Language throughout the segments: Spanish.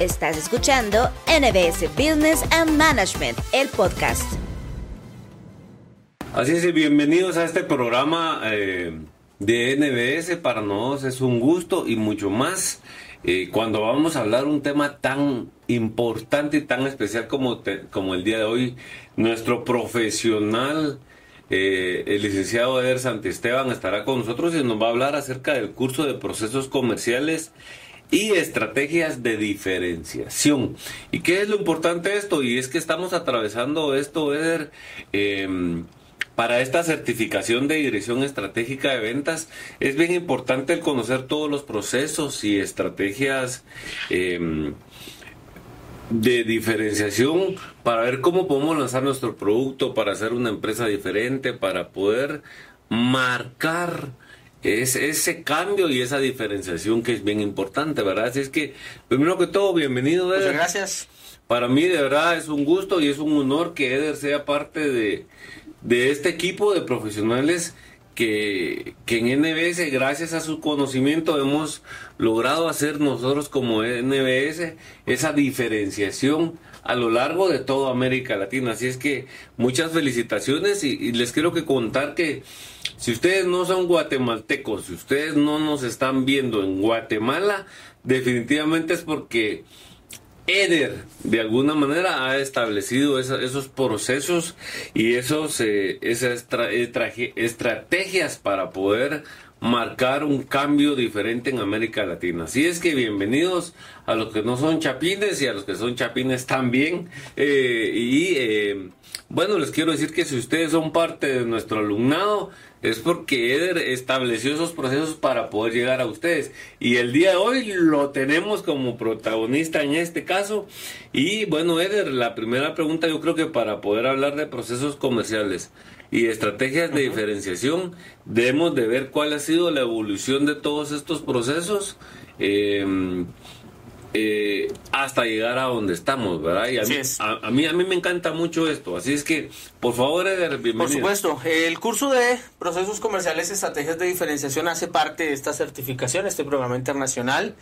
Estás escuchando NBS Business and Management, el podcast. Así es, bienvenidos a este programa eh, de NBS. Para nosotros es un gusto y mucho más eh, cuando vamos a hablar un tema tan importante y tan especial como, como el día de hoy. Nuestro profesional, eh, el licenciado Eder Santisteban, estará con nosotros y nos va a hablar acerca del curso de procesos comerciales y estrategias de diferenciación. ¿Y qué es lo importante de esto? Y es que estamos atravesando esto, Eder, em, para esta certificación de dirección estratégica de ventas es bien importante el conocer todos los procesos y estrategias em, de diferenciación para ver cómo podemos lanzar nuestro producto, para hacer una empresa diferente, para poder marcar ese cambio y esa diferenciación que es bien importante, ¿verdad? Así es que, primero que todo, bienvenido, Eder. Muchas gracias. Para mí, de verdad, es un gusto y es un honor que Eder sea parte de, de este equipo de profesionales que, que, en NBS, gracias a su conocimiento, hemos logrado hacer nosotros como NBS esa diferenciación a lo largo de toda América Latina. Así es que muchas felicitaciones y, les quiero que contar que si ustedes no son guatemaltecos, si ustedes no nos están viendo en Guatemala, definitivamente es porque Eder de alguna manera ha establecido esos procesos y esos, eh, esas estrategias para poder marcar un cambio diferente en América Latina. Así es que bienvenidos a los que no son chapines y a los que son chapines también. Eh, y eh, bueno, les quiero decir que si ustedes son parte de nuestro alumnado, es porque Eder estableció esos procesos para poder llegar a ustedes. Y el día de hoy lo tenemos como protagonista en este caso. Y bueno, Eder, la primera pregunta yo creo que para poder hablar de procesos comerciales y estrategias de diferenciación, debemos de ver cuál ha sido la evolución de todos estos procesos. Eh, eh, hasta llegar a donde estamos, ¿verdad? Y a, mí, a, mí, a mí me encanta mucho esto, así es que, por favor, Eder, bienvenido. Por supuesto, el curso de procesos comerciales y estrategias de diferenciación hace parte de esta certificación, este programa internacional,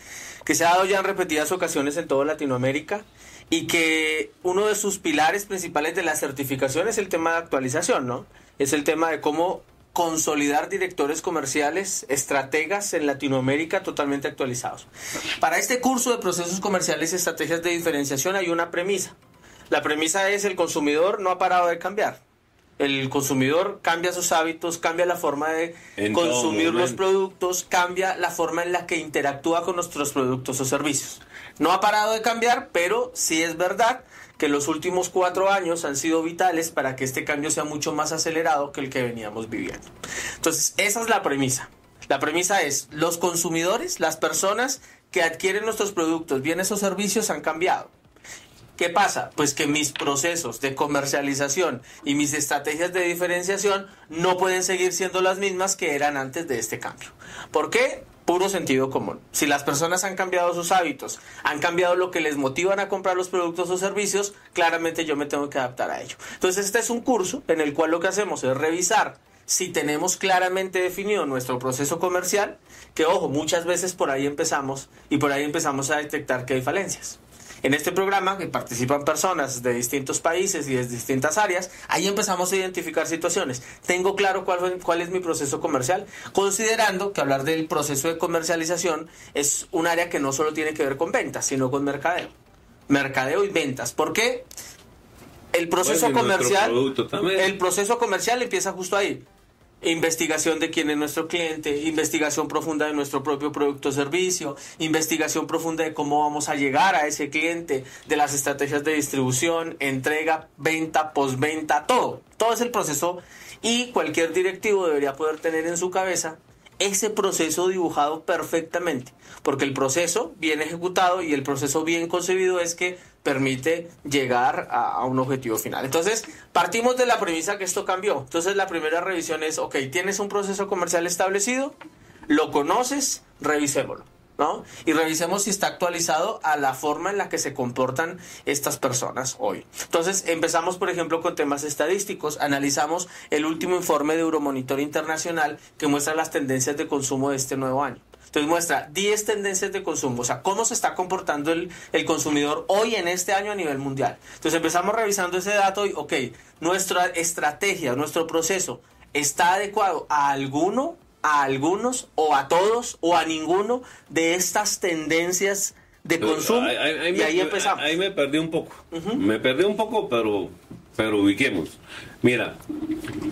que se ha dado ya en repetidas ocasiones en toda Latinoamérica y que uno de sus pilares principales de la certificación es el tema de actualización, ¿no? Es el tema de cómo consolidar directores comerciales, estrategas en Latinoamérica totalmente actualizados. Para este curso de procesos comerciales y estrategias de diferenciación hay una premisa. La premisa es el consumidor no ha parado de cambiar. El consumidor cambia sus hábitos, cambia la forma de consumir los productos, cambia la forma en la que interactúa con nuestros productos o servicios. No ha parado de cambiar, pero sí es verdad que los últimos cuatro años han sido vitales para que este cambio sea mucho más acelerado que el que veníamos viviendo. Entonces, esa es la premisa. La premisa es, los consumidores, las personas que adquieren nuestros productos, bienes o servicios han cambiado. ¿Qué pasa? Pues que mis procesos de comercialización y mis estrategias de diferenciación no pueden seguir siendo las mismas que eran antes de este cambio. ¿Por qué? Puro sentido común. Si las personas han cambiado sus hábitos, han cambiado lo que les motivan a comprar los productos o servicios, claramente yo me tengo que adaptar a ello. Entonces este es un curso en el cual lo que hacemos es revisar si tenemos claramente definido nuestro proceso comercial, que ojo, muchas veces por ahí empezamos y por ahí empezamos a detectar que hay falencias. En este programa, que participan personas de distintos países y de distintas áreas, ahí empezamos a identificar situaciones. Tengo claro cuál, cuál es mi proceso comercial, considerando que hablar del proceso de comercialización es un área que no solo tiene que ver con ventas, sino con mercadeo. Mercadeo y ventas. ¿Por qué? El proceso comercial, el proceso comercial empieza justo ahí investigación de quién es nuestro cliente, investigación profunda de nuestro propio producto o servicio, investigación profunda de cómo vamos a llegar a ese cliente, de las estrategias de distribución, entrega, venta, postventa, todo. Todo es el proceso y cualquier directivo debería poder tener en su cabeza ese proceso dibujado perfectamente, porque el proceso bien ejecutado y el proceso bien concebido es que permite llegar a, un objetivo final. Entonces, partimos de la premisa que esto cambió. Entonces, la primera revisión es, ok, tienes un proceso comercial establecido, lo conoces, revisémoslo. ¿No? Y revisemos si está actualizado a la forma en la que se comportan estas personas hoy. Entonces, empezamos, por ejemplo, con temas estadísticos. Analizamos el último informe de Euromonitor Internacional que muestra las tendencias de consumo de este nuevo año. Entonces muestra 10 tendencias de consumo, o sea, cómo se está comportando el, el, consumidor hoy en este año a nivel mundial. Entonces empezamos revisando ese dato y, ok, nuestra estrategia, nuestro proceso, ¿está adecuado a alguno, a algunos, o a todos, o a ninguno de estas tendencias de consumo? Ahí, ahí, ahí y me, ahí empezamos. Ahí me perdí un poco. Me perdí un poco, pero, pero ubiquemos. Mira,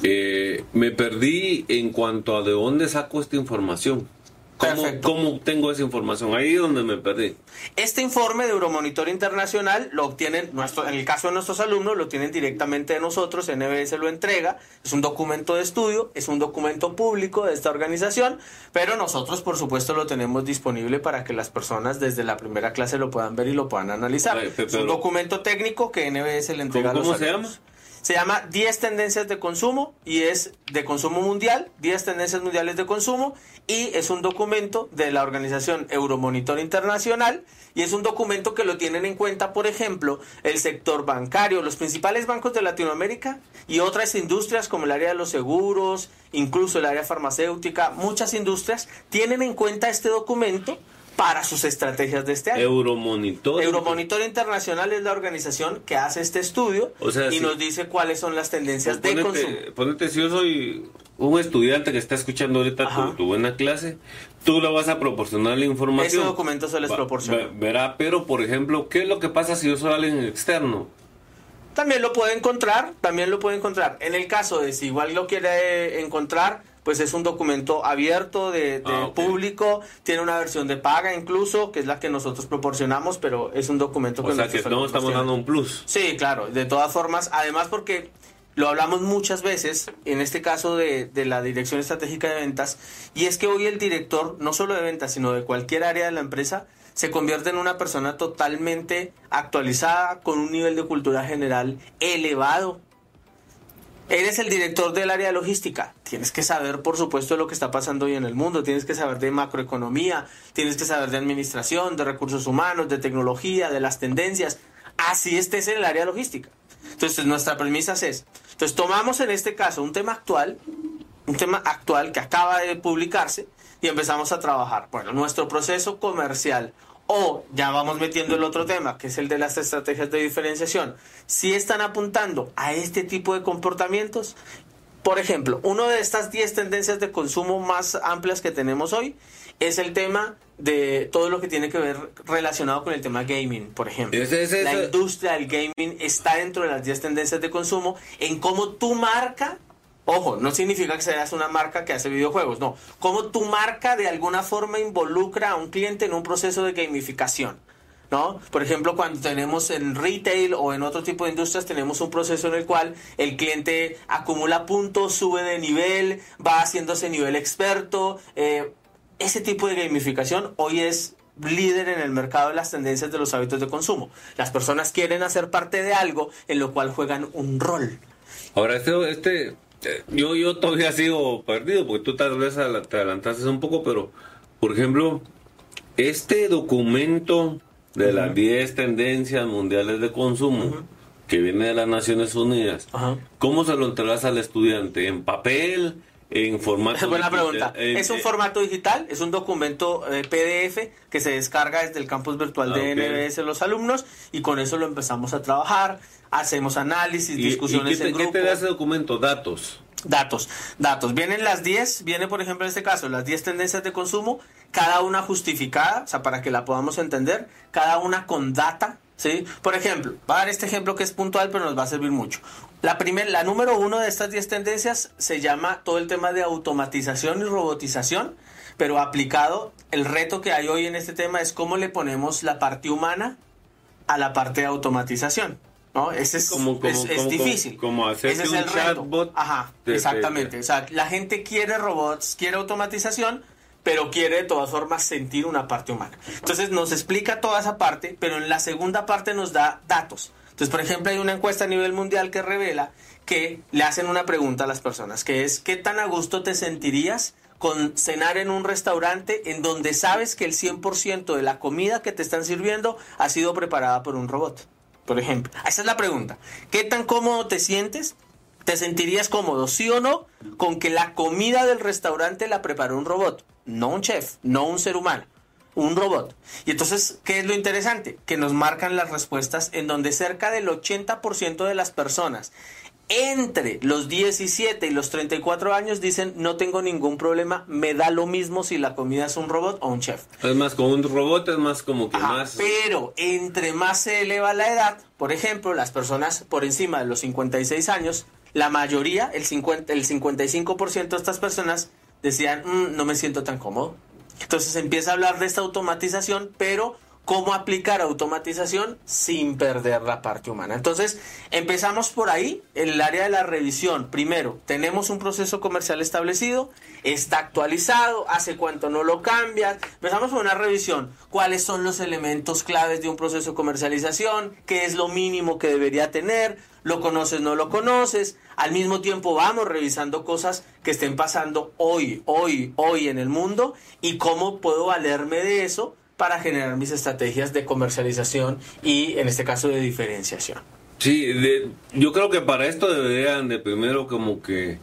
eh, me perdí en cuanto a de dónde saco esta información. ¿Cómo. ¿Cómo obtengo esa información? Ahí es donde me perdí. Este informe de Euromonitor Internacional lo obtienen, nuestro, en el caso de nuestros alumnos, lo tienen directamente de nosotros, NBS lo entrega, es un documento de estudio, es un documento público de esta organización, pero nosotros por supuesto lo tenemos disponible para que las personas desde la primera clase lo puedan ver y lo puedan analizar. Es un documento técnico que NBS le entrega ¿Cómo- a los cómo se alumnos. llama? Se llama 10 tendencias de consumo y es de consumo mundial, 10 tendencias mundiales de consumo y es un documento de la organización Euromonitor Internacional y es un documento que lo tienen en cuenta, por ejemplo, el sector bancario, los principales bancos de Latinoamérica y otras industrias como el área de los seguros, incluso el área farmacéutica, muchas industrias tienen en cuenta este documento para sus estrategias de este año. Euromonitor. Euromonitor Internacional es la organización que hace este estudio O sea, y nos dice cuáles son las tendencias de consumo. Ponete, si yo soy un estudiante que está escuchando ahorita tu, tu buena clase, tú le vas a proporcionar la información. Ese documento se les Va- proporciona. ve- Verá, pero por ejemplo, ¿qué es lo que pasa si yo soy alguien externo? También lo puede encontrar, también lo puede encontrar. En el caso de si igual lo quiere encontrar, pues es un documento abierto de, de Ah, público, tiene una versión de paga incluso, que es la que nosotros proporcionamos, pero es un documento que O sea que no estamos tienen. dando un plus. Sí, claro, de todas formas, además porque lo hablamos muchas veces, en este caso de, de la Dirección Estratégica de Ventas, y es que hoy el director, no solo de ventas, sino de cualquier área de la empresa, se convierte en una persona totalmente actualizada, con un nivel de cultura general elevado. Eres el director del área de logística. Tienes que saber, por supuesto, lo que está pasando hoy en el mundo. Tienes que saber de macroeconomía, tienes que saber de administración, de recursos humanos, de tecnología, de las tendencias. Así estés en el área logística. Entonces, nuestra premisa es. Entonces, tomamos en este caso un tema actual, un tema actual que acaba de publicarse y empezamos a trabajar. Bueno, nuestro proceso comercial o ya vamos metiendo el otro tema, que es el de las estrategias de diferenciación. Si están apuntando a este tipo de comportamientos, por ejemplo, una de estas 10 tendencias de consumo más amplias que tenemos hoy es el tema de todo lo que tiene que ver relacionado con el tema gaming, por ejemplo. La industria del gaming está dentro de las 10 tendencias de consumo en cómo tu marca, ojo, no significa que seas una marca que hace videojuegos, no, cómo tu marca de alguna forma involucra a un cliente en un proceso de gamificación. ¿No? Por ejemplo, cuando tenemos en retail o en otro tipo de industrias, tenemos un proceso en el cual el cliente acumula puntos, sube de nivel, va haciéndose nivel experto. eh, ese tipo de gamificación hoy es líder en el mercado de las tendencias de los hábitos de consumo. Las personas quieren hacer parte de algo en lo cual juegan un rol. Ahora, este, yo, yo todavía sigo perdido, porque tú tal vez te adelantaste un poco, pero, por ejemplo, este documento de las 10 tendencias mundiales de consumo, que viene de las Naciones Unidas. ¿cómo se lo entregas al estudiante? ¿En papel? ¿En formato? Buena pregunta. En- Es un eh, formato digital, es un documento eh, PDF que se descarga desde el campus virtual Ah, de. NBS los alumnos y con eso lo empezamos a trabajar, hacemos análisis, ¿Y, discusiones y qué, te, en qué grupo. te da ese documento? Datos. Datos, datos. Vienen las 10, viene por ejemplo en este caso las 10 tendencias de consumo, cada una justificada, o sea, para que la podamos entender, cada una con data, ¿sí? Por ejemplo, va a dar este ejemplo que es puntual, pero nos va a servir mucho. La, primer, la número uno de estas 10 tendencias se llama todo el tema de automatización y robotización, pero aplicado, el reto que hay hoy en este tema es cómo le ponemos la parte humana a la parte de automatización. ¿No? Ese es, Como- como- es, es como- difícil. como hacer Ese es un el reto. chatbot Ajá, te- te- exactamente. O sea, la gente quiere robots, quiere automatización, pero quiere de todas formas sentir una parte humana. Entonces nos explica toda esa parte, pero en la segunda parte nos da datos. Entonces, por ejemplo, hay una encuesta a nivel mundial que revela que le hacen una pregunta a las personas, que es, ¿qué tan a gusto te sentirías con cenar en un restaurante en donde sabes que el 100% de la comida que te están sirviendo ha sido preparada por un robot? Por ejemplo, esa es la pregunta. ¿Qué tan cómodo te sientes ¿Te sentirías cómodo, sí o no, con que la comida del restaurante la preparó un robot? No un chef, no un ser humano, un robot. Y entonces, ¿qué es lo interesante? Que nos marcan las respuestas en donde cerca del 80% de las personas entre los 17 y los 34 años dicen no tengo ningún problema, me da lo mismo si la comida es un robot o un chef. Es más, con un robot es más como que más... Pero entre más se eleva la edad, por ejemplo, las personas por encima de los 56 años, la mayoría, el, 50, el 55% de estas personas decían mm, no me siento tan cómodo. Entonces empieza a hablar de esta automatización, pero cómo aplicar automatización sin perder la parte humana. Entonces, empezamos por ahí, en el área de la revisión. Primero, tenemos un proceso comercial establecido, está actualizado, hace cuánto no lo cambias. Empezamos por una revisión. ¿Cuáles son los elementos claves de un proceso de comercialización? ¿Qué es lo mínimo que debería tener? ¿Lo conoces, no lo conoces? Al mismo tiempo vamos revisando cosas que estén pasando hoy, hoy, hoy en el mundo y cómo puedo valerme de eso para generar mis estrategias de comercialización y en este caso de diferenciación. Sí, yo creo que para esto deberían de primero como que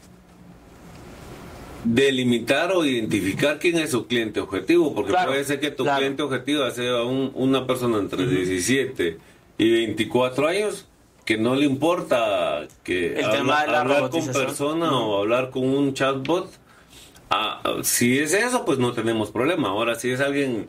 delimitar o identificar quién es su cliente objetivo, porque puede ser que tu cliente objetivo sea una persona entre 17 y 24 años que no le importa que hablar con persona o hablar con un chatbot. Ah, si es eso, pues no tenemos problema. Ahora, si es alguien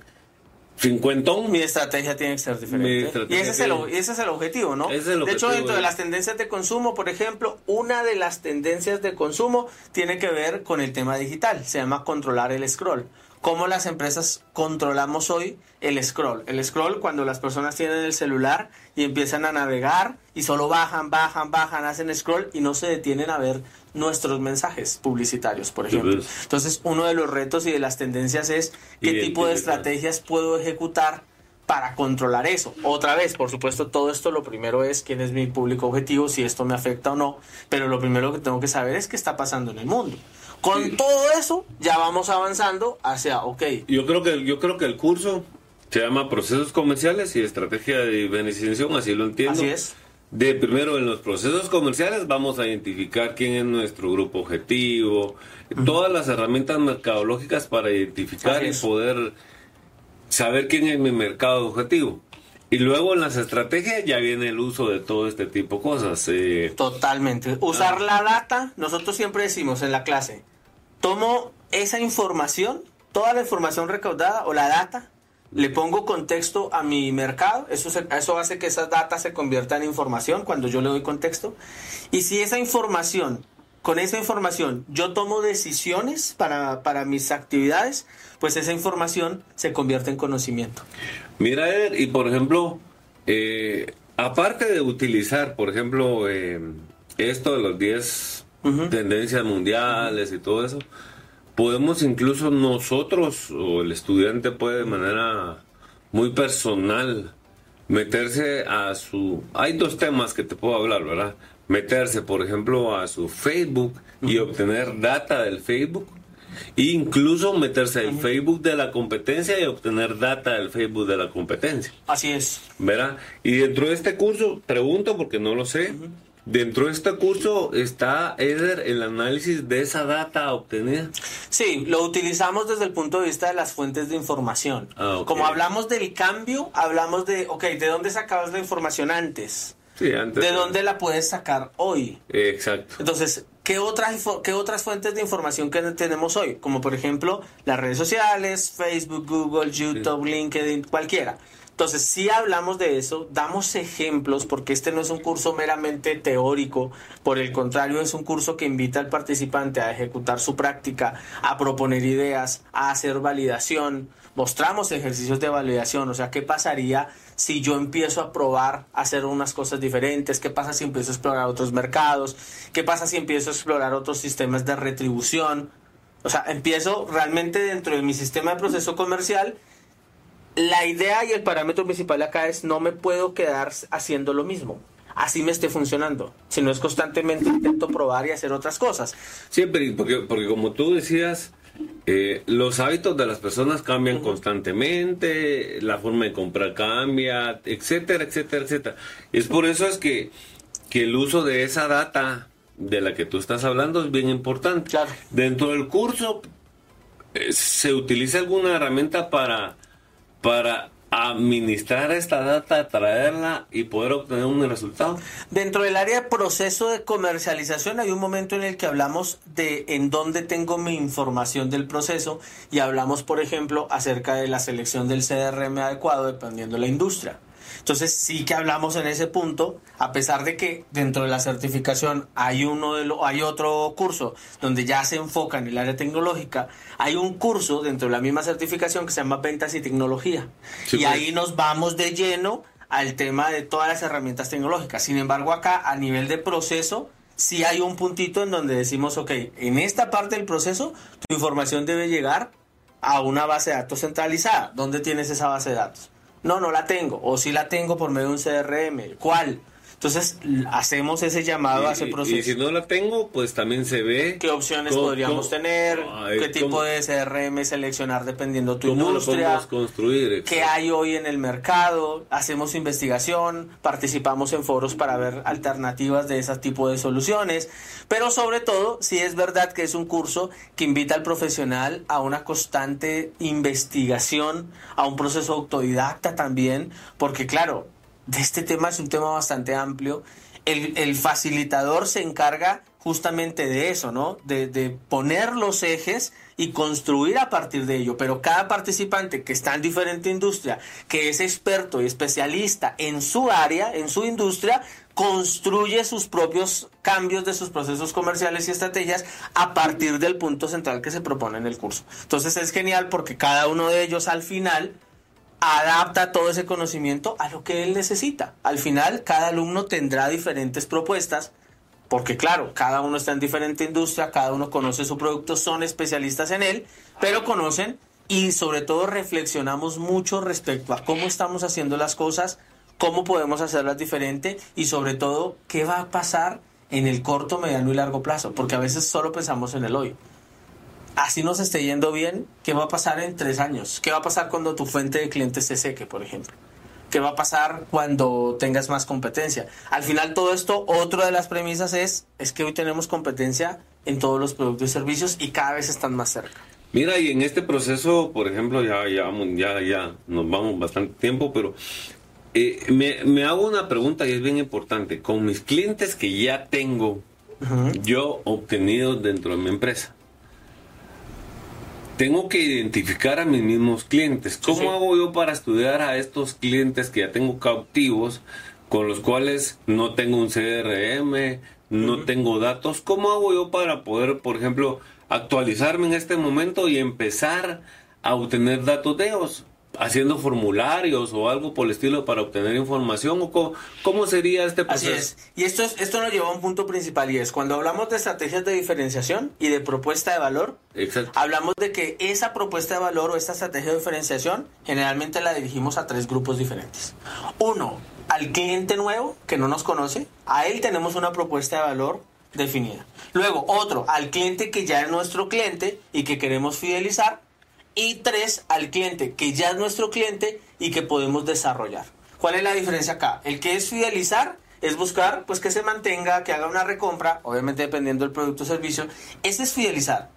cincuentón. Mi estrategia tiene que ser diferente. Y ese es, el, ese es el objetivo, ¿no? de hecho, dentro de las tendencias de consumo, por ejemplo, una de las tendencias de consumo tiene que ver con el tema digital. Se llama controlar el scroll cómo las empresas controlamos hoy el scroll. El scroll cuando las personas tienen el celular y empiezan a navegar y solo bajan, bajan, bajan, hacen scroll y no se detienen a ver nuestros mensajes publicitarios, por ejemplo. Entonces, uno de los retos y de las tendencias es qué tipo de estrategias puedo ejecutar para controlar eso. Otra vez, por supuesto, todo esto lo primero es quién es mi público objetivo, si esto me afecta o no, pero lo primero que tengo que saber es qué está pasando en el mundo. Con todo eso ya vamos avanzando hacia, ok. Yo creo que, yo creo que el curso se llama Procesos Comerciales y Estrategia de Beneficiación, así lo entiendo. Así es. De primero en los procesos comerciales vamos a identificar quién es nuestro grupo objetivo, todas las herramientas mercadológicas para identificar y poder saber quién es mi mercado objetivo. Y luego en las estrategias ya viene el uso de todo este tipo de cosas. Eh. Totalmente. Usar ah. la data, nosotros siempre decimos en la clase, tomo esa información, toda la información recaudada o la data, le pongo contexto a mi mercado, eso, eso hace que esas datas se conviertan en información cuando yo le doy contexto. Y si esa información, con esa información, yo tomo decisiones para, para mis actividades, pues esa información se convierte en conocimiento. Mira, Eder, y por ejemplo, eh, aparte de utilizar, por ejemplo, eh, esto de los 10 tendencias mundiales y todo eso, podemos incluso nosotros o el estudiante puede de manera muy personal meterse a su... Hay dos temas que te puedo hablar, ¿verdad? Meterse, por ejemplo, a su Facebook y obtener data del Facebook incluso meterse al Facebook de la competencia y obtener data del Facebook de la competencia. Así es. ¿Verdad? Y dentro de este curso, pregunto porque no lo sé, dentro de este curso está, Eder, el análisis de esa data obtenida. Sí, lo utilizamos desde el punto de vista de las fuentes de información. Ah, Como hablamos del cambio, hablamos de, ok, ¿de dónde sacabas la información antes? Sí, antes. ¿De dónde la puedes sacar hoy? Exacto. Entonces, ¿Qué otras, ¿Qué otras fuentes de información que tenemos hoy? Como por ejemplo las redes sociales, Facebook, Google, YouTube, LinkedIn, cualquiera. Entonces, si hablamos de eso, damos ejemplos, porque este no es un curso meramente teórico, por el contrario, es un curso que invita al participante a ejecutar su práctica, a proponer ideas, a hacer validación. Mostramos ejercicios de validación, o sea, ¿qué pasaría si yo empiezo a probar a hacer unas cosas diferentes? ¿Qué pasa si empiezo a explorar otros mercados? ¿Qué pasa si empiezo a explorar otros sistemas de retribución? O sea, empiezo realmente dentro de mi sistema de proceso comercial. La idea y el parámetro principal acá es no me puedo quedar haciendo lo mismo. Así me esté funcionando. Si no es constantemente intento probar y hacer otras cosas. Siempre, porque, porque como tú decías, eh, los hábitos de las personas cambian constantemente, la forma de comprar cambia, etcétera, etcétera, etcétera. Es por eso es que, que el uso de esa data de la que tú estás hablando es bien importante. Claro. Dentro del curso, eh, ¿se utiliza alguna herramienta para, para administrar esta data, traerla y poder obtener un resultado? Dentro del área de proceso de comercialización hay un momento en el que hablamos de en dónde tengo mi información del proceso y hablamos, por ejemplo, acerca de la selección del CRM adecuado dependiendo de la industria. Entonces sí que hablamos en ese punto, a pesar de que dentro de la certificación hay uno de lo, hay otro curso donde ya se enfoca en el área tecnológica, hay un curso dentro de la misma certificación que se llama ventas y tecnología. Sí, y pues. ahí nos vamos de lleno al tema de todas las herramientas tecnológicas. Sin embargo, acá a nivel de proceso, sí hay un puntito en donde decimos, ok, en esta parte del proceso, tu información debe llegar a una base de datos centralizada. ¿Dónde tienes esa base de datos? No, no la tengo. O sí la tengo por medio de un CRM. ¿Cuál? Entonces hacemos ese llamado a ese proceso. y si no la tengo, pues también se ve ¿Qué opciones cómo- podríamos cómo- tener? Ay, ¿Qué tipo de CRM seleccionar dependiendo tu ¿Cómo lo industria? construir? qué hay hoy en el mercado, hacemos investigación, participamos en foros para ver alternativas de ese tipo de soluciones, pero sobre todo, sí es verdad que es un curso que invita al profesional a una constante investigación, a un proceso autodidacta también, porque claro, de este tema es un tema bastante amplio. El, el facilitador se encarga justamente de eso, ¿no? De, de poner los ejes y construir a partir de ello. Pero cada participante que está en diferente industria, que es experto y especialista en su área, en su industria, construye sus propios cambios de sus procesos comerciales y estrategias a partir del punto central que se propone en el curso. Entonces es genial porque cada uno de ellos al final adapta todo ese conocimiento a lo que él necesita. Al final, cada alumno tendrá diferentes propuestas, porque claro, cada uno está en diferente industria, cada uno conoce su producto, son especialistas en él, pero conocen y sobre todo reflexionamos mucho respecto a cómo estamos haciendo las cosas, cómo podemos hacerlas diferente y sobre todo qué va a pasar en el corto, mediano y largo plazo, porque a veces solo pensamos en el hoy así nos esté yendo bien, ¿qué va a pasar en tres años? ¿Qué va a pasar cuando tu fuente de clientes se seque, por ejemplo? ¿Qué va a pasar cuando tengas más competencia? Al final todo esto, otra de las premisas es, es que hoy tenemos competencia en todos los productos y servicios y cada vez están más cerca. Mira, y en este proceso, por ejemplo, ya, ya, ya, ya nos vamos bastante tiempo, pero eh, me, me hago una pregunta y es bien importante. Con mis clientes que ya tengo yo obtenido dentro de mi empresa, tengo que identificar a mis mismos clientes. ¿Cómo sí. hago yo para estudiar a estos clientes que ya tengo cautivos, con los cuales no tengo un CRM, no tengo datos? ¿Cómo hago yo para poder, por ejemplo, actualizarme en este momento y empezar a obtener datos de ellos? Haciendo formularios o algo por el estilo para obtener información o cómo, cómo sería este Así proceso? es. Y esto, es, esto nos lleva a un punto principal y es cuando hablamos de estrategias de diferenciación y de propuesta de valor, Exacto. hablamos de que esa propuesta de valor o esta estrategia de diferenciación generalmente la dirigimos a tres grupos diferentes. Uno, al cliente nuevo que no nos conoce, a él tenemos una propuesta de valor definida. Luego, otro, al cliente que ya es nuestro cliente y que queremos fidelizar. Y tres, al cliente que ya es nuestro cliente y que podemos desarrollar. ¿Cuál es la diferencia acá? El que es fidelizar es buscar pues que se mantenga, que haga una recompra, obviamente dependiendo del producto o servicio. Ese es fidelizar.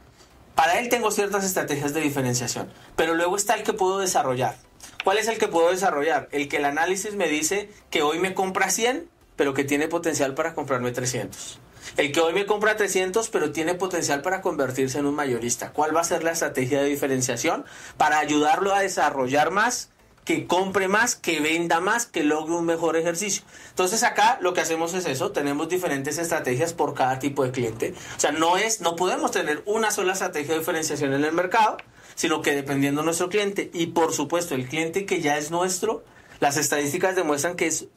Para él tengo ciertas estrategias de diferenciación, pero luego está el que puedo desarrollar. ¿Cuál es el que puedo desarrollar? El que el análisis me dice que hoy me compra 100, pero que tiene potencial para comprarme 300. El que hoy me compra 300, pero tiene potencial para convertirse en un mayorista. ¿Cuál va a ser la estrategia de diferenciación para ayudarlo a desarrollar más, que compre más, que venda más, que logre un mejor ejercicio? Entonces acá lo que hacemos es eso, tenemos diferentes estrategias por cada tipo de cliente. O sea, no es no podemos tener una sola estrategia de diferenciación en el mercado, sino que dependiendo de nuestro cliente y por supuesto el cliente que ya es nuestro, las estadísticas demuestran que es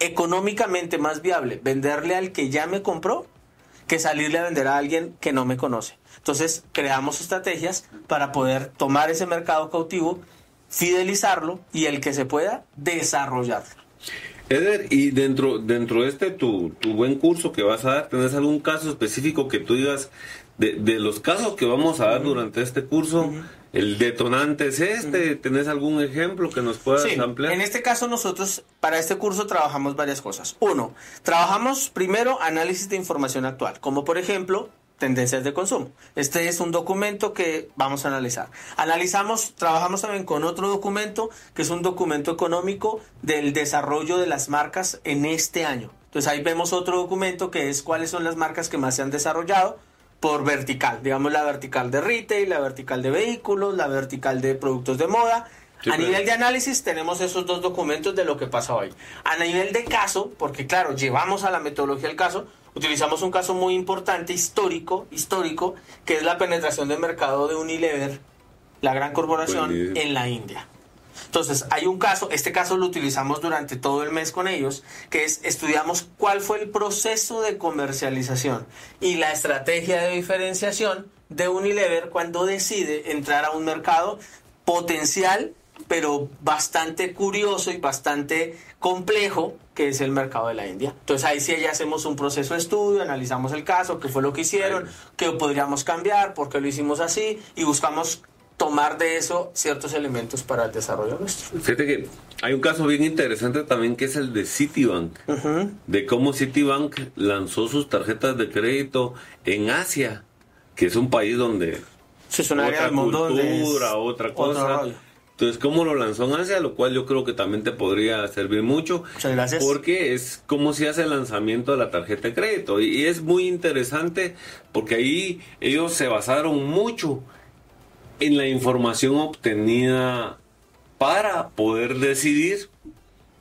económicamente más viable venderle al que ya me compró que salirle a vender a alguien que no me conoce. Entonces creamos estrategias para poder tomar ese mercado cautivo, fidelizarlo y el que se pueda desarrollarlo. Eder, y dentro, dentro de este tu, tu buen curso que vas a dar, ¿tenés algún caso específico que tú digas de, de los casos que vamos a dar durante este curso? El detonante es este. ¿Tenés algún ejemplo que nos puedas Sí, ampliar? en este caso nosotros para este curso trabajamos varias cosas. Uno, trabajamos primero análisis de información actual, como por ejemplo tendencias de consumo. Este es un documento que vamos a analizar. Analizamos, trabajamos también con otro documento que es un documento económico del desarrollo de las marcas en este año. Entonces ahí vemos otro documento que es cuáles son las marcas que más se han desarrollado por vertical, digamos la vertical de retail, la vertical de vehículos, la vertical de productos de moda. Sí, a pues. nivel de análisis tenemos esos dos documentos de lo que pasa hoy. A nivel de caso, porque claro, llevamos a la metodología del caso, utilizamos un caso muy importante, histórico, histórico, que es la penetración de mercado de Unilever, la gran corporación, en la India. Entonces, hay un caso, este caso lo utilizamos durante todo el mes con ellos, que es estudiamos cuál fue el proceso de comercialización y la estrategia de diferenciación de Unilever cuando decide entrar a un mercado potencial, pero bastante curioso y bastante complejo, que es el mercado de la India. Entonces ahí sí ya hacemos un proceso de estudio, analizamos el caso, qué fue lo que hicieron, qué podríamos cambiar, por qué lo hicimos así, y buscamos tomar de eso ciertos elementos para el desarrollo nuestro. Fíjate que hay un caso bien interesante también que es el de Citibank. De cómo Citibank lanzó sus tarjetas de crédito en Asia, que es un país donde Sí, es un área otra del mundo donde es cultura, otra cosa. Entonces, cómo lo lanzó en Asia, lo cual yo creo que también te podría servir mucho. Muchas gracias. Porque es cómo se hace el lanzamiento de la tarjeta de crédito. Y, y es muy interesante porque ahí ellos se basaron mucho en la información obtenida para poder decidir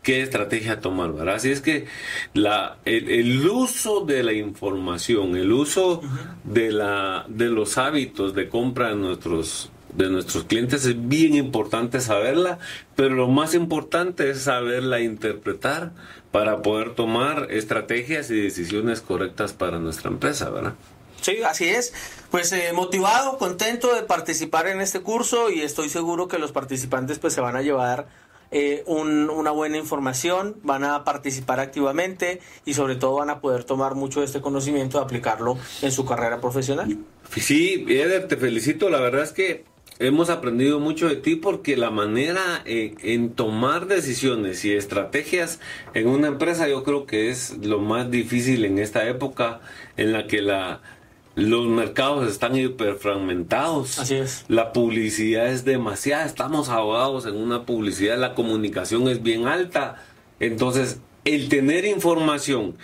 qué estrategia tomar, ¿verdad? Así es que la, el, el uso de la información, el uso de, la, de los hábitos de compra de nuestros, de nuestros clientes es bien importante saberla, pero lo más importante es saberla interpretar para poder tomar estrategias y decisiones correctas para nuestra empresa, ¿verdad? Sí, así es. Pues eh, motivado, contento de participar en este curso y estoy seguro que los participantes pues se van a llevar eh, un- una buena información, van a participar activamente y sobre todo van a poder tomar mucho de este conocimiento y aplicarlo en su carrera profesional. Sí, Eder, te felicito. La verdad es que hemos aprendido mucho de ti porque la manera en, en tomar decisiones y estrategias en una empresa yo creo que es lo más difícil en esta época en la que la, los mercados están hiperfragmentados. Así es. La publicidad es demasiada, estamos ahogados en una publicidad, la comunicación es bien alta. Entonces, el tener información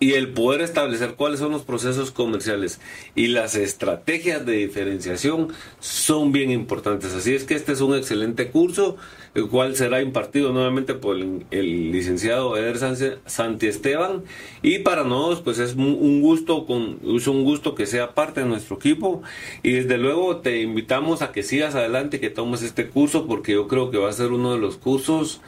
y el poder establecer cuáles son los procesos comerciales y las estrategias de diferenciación son bien importantes. Así es que este es un excelente curso, el cual será impartido nuevamente por el, licenciado Eder Santi Esteban. Y para nosotros, pues es un gusto, con, es un gusto que sea parte de nuestro equipo. Y desde luego te invitamos a que sigas adelante, que tomes este curso, porque yo creo que va a ser uno de los cursos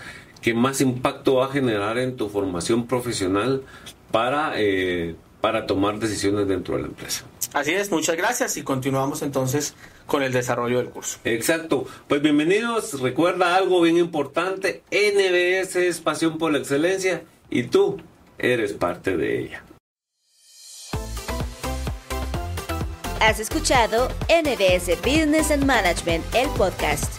que más impacto va a generar en tu formación profesional para, eh, para tomar decisiones dentro de la empresa. Así es, muchas gracias y continuamos entonces con el desarrollo del curso. Exacto. Pues bienvenidos. Recuerda algo bien importante. NBS es pasión por la excelencia y tú eres parte de ella. Has escuchado NBS Business and Management, el podcast.